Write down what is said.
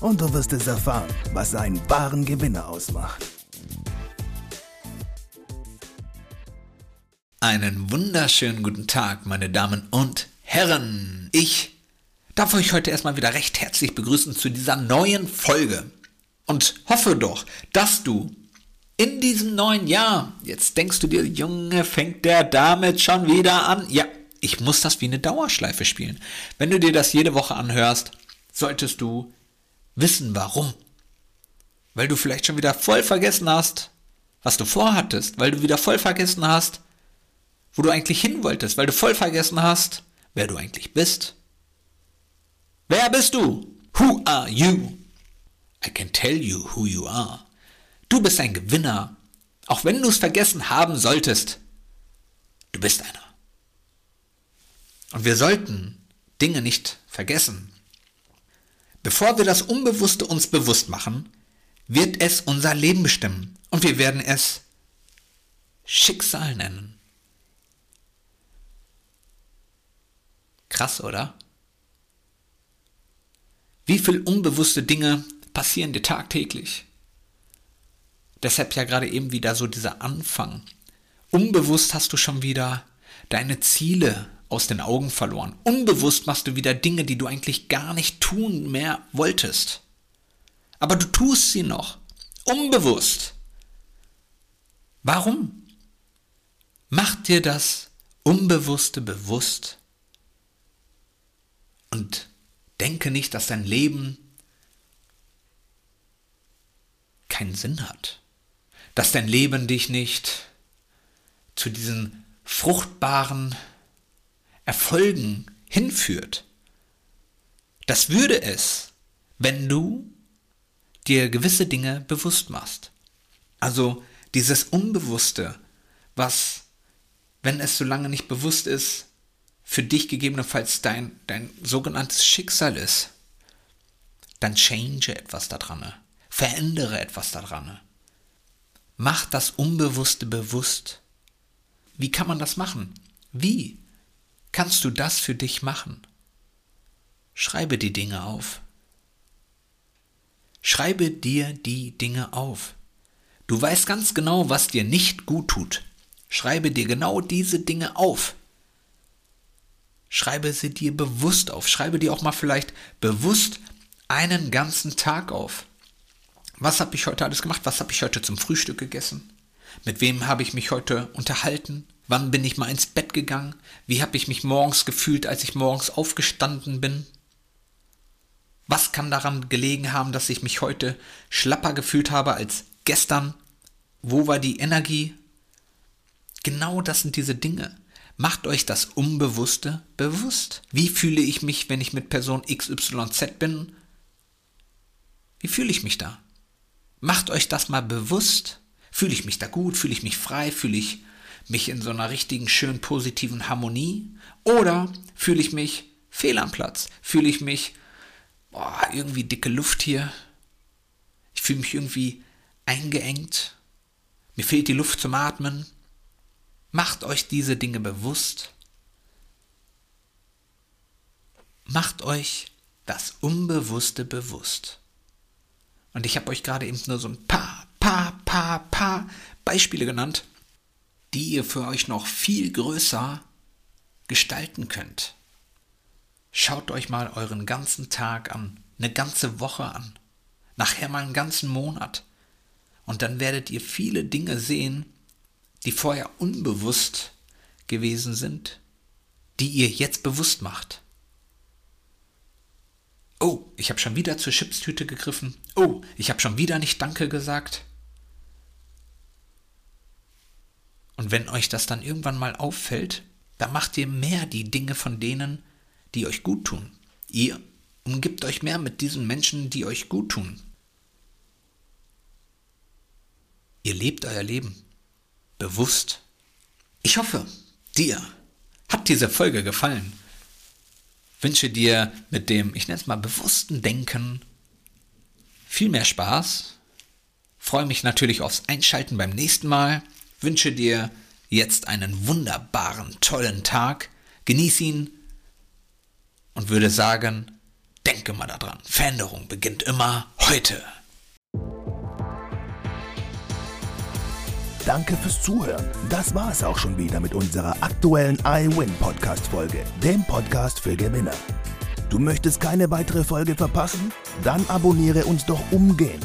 und du wirst es erfahren, was einen wahren Gewinner ausmacht. Einen wunderschönen guten Tag, meine Damen und Herren. Ich darf euch heute erstmal wieder recht herzlich begrüßen zu dieser neuen Folge und hoffe doch, dass du in diesem neuen Jahr, jetzt denkst du dir, Junge, fängt der damit schon wieder an? Ja, ich muss das wie eine Dauerschleife spielen. Wenn du dir das jede Woche anhörst, solltest du wissen, warum. Weil du vielleicht schon wieder voll vergessen hast, was du vorhattest, weil du wieder voll vergessen hast, wo du eigentlich hin wolltest, weil du voll vergessen hast, wer du eigentlich bist. Wer bist du? Who are you? I can tell you who you are. Du bist ein Gewinner, auch wenn du es vergessen haben solltest. Du bist einer. Und wir sollten Dinge nicht vergessen. Bevor wir das Unbewusste uns bewusst machen, wird es unser Leben bestimmen und wir werden es Schicksal nennen. Krass, oder? Wie viel unbewusste Dinge passieren dir tagtäglich? Deshalb ja gerade eben wieder so dieser Anfang. Unbewusst hast du schon wieder deine Ziele aus den Augen verloren. Unbewusst machst du wieder Dinge, die du eigentlich gar nicht tun mehr wolltest. Aber du tust sie noch. Unbewusst. Warum? Mach dir das Unbewusste bewusst. Und denke nicht, dass dein Leben keinen Sinn hat. Dass dein Leben dich nicht zu diesen fruchtbaren Erfolgen hinführt. Das würde es, wenn du dir gewisse Dinge bewusst machst. Also dieses Unbewusste, was, wenn es so lange nicht bewusst ist, für dich gegebenenfalls dein, dein sogenanntes Schicksal ist, dann change etwas daran, verändere etwas daran. Mach das Unbewusste bewusst. Wie kann man das machen? Wie? Kannst du das für dich machen? Schreibe die Dinge auf. Schreibe dir die Dinge auf. Du weißt ganz genau, was dir nicht gut tut. Schreibe dir genau diese Dinge auf. Schreibe sie dir bewusst auf. Schreibe dir auch mal vielleicht bewusst einen ganzen Tag auf. Was habe ich heute alles gemacht? Was habe ich heute zum Frühstück gegessen? Mit wem habe ich mich heute unterhalten? Wann bin ich mal ins Bett gegangen? Wie habe ich mich morgens gefühlt, als ich morgens aufgestanden bin? Was kann daran gelegen haben, dass ich mich heute schlapper gefühlt habe als gestern? Wo war die Energie? Genau das sind diese Dinge. Macht euch das Unbewusste bewusst. Wie fühle ich mich, wenn ich mit Person XYZ bin? Wie fühle ich mich da? Macht euch das mal bewusst. Fühle ich mich da gut? Fühle ich mich frei? Fühle ich mich in so einer richtigen, schön positiven Harmonie? Oder fühle ich mich fehl am Platz? Fühle ich mich, boah, irgendwie dicke Luft hier? Ich fühle mich irgendwie eingeengt? Mir fehlt die Luft zum Atmen? Macht euch diese Dinge bewusst. Macht euch das Unbewusste bewusst. Und ich habe euch gerade eben nur so ein paar, paar, paar Beispiele genannt, die ihr für euch noch viel größer gestalten könnt. Schaut euch mal euren ganzen Tag an, eine ganze Woche an, nachher mal einen ganzen Monat. Und dann werdet ihr viele Dinge sehen, die vorher unbewusst gewesen sind, die ihr jetzt bewusst macht. Oh, ich habe schon wieder zur Chipstüte gegriffen. Oh, ich habe schon wieder nicht Danke gesagt. Und wenn euch das dann irgendwann mal auffällt, dann macht ihr mehr die Dinge von denen, die euch gut tun. Ihr umgibt euch mehr mit diesen Menschen, die euch gut tun. ihr lebt euer Leben bewusst. Ich hoffe, dir hat diese Folge gefallen. Wünsche dir mit dem, ich nenne es mal, bewussten Denken viel mehr Spaß. Freue mich natürlich aufs Einschalten beim nächsten Mal. Wünsche dir jetzt einen wunderbaren, tollen Tag. Genieß ihn und würde sagen, denke mal daran, Veränderung beginnt immer heute. Danke fürs Zuhören. Das war es auch schon wieder mit unserer aktuellen iWin Podcast Folge, dem Podcast für Gewinner. Du möchtest keine weitere Folge verpassen? Dann abonniere uns doch umgehend.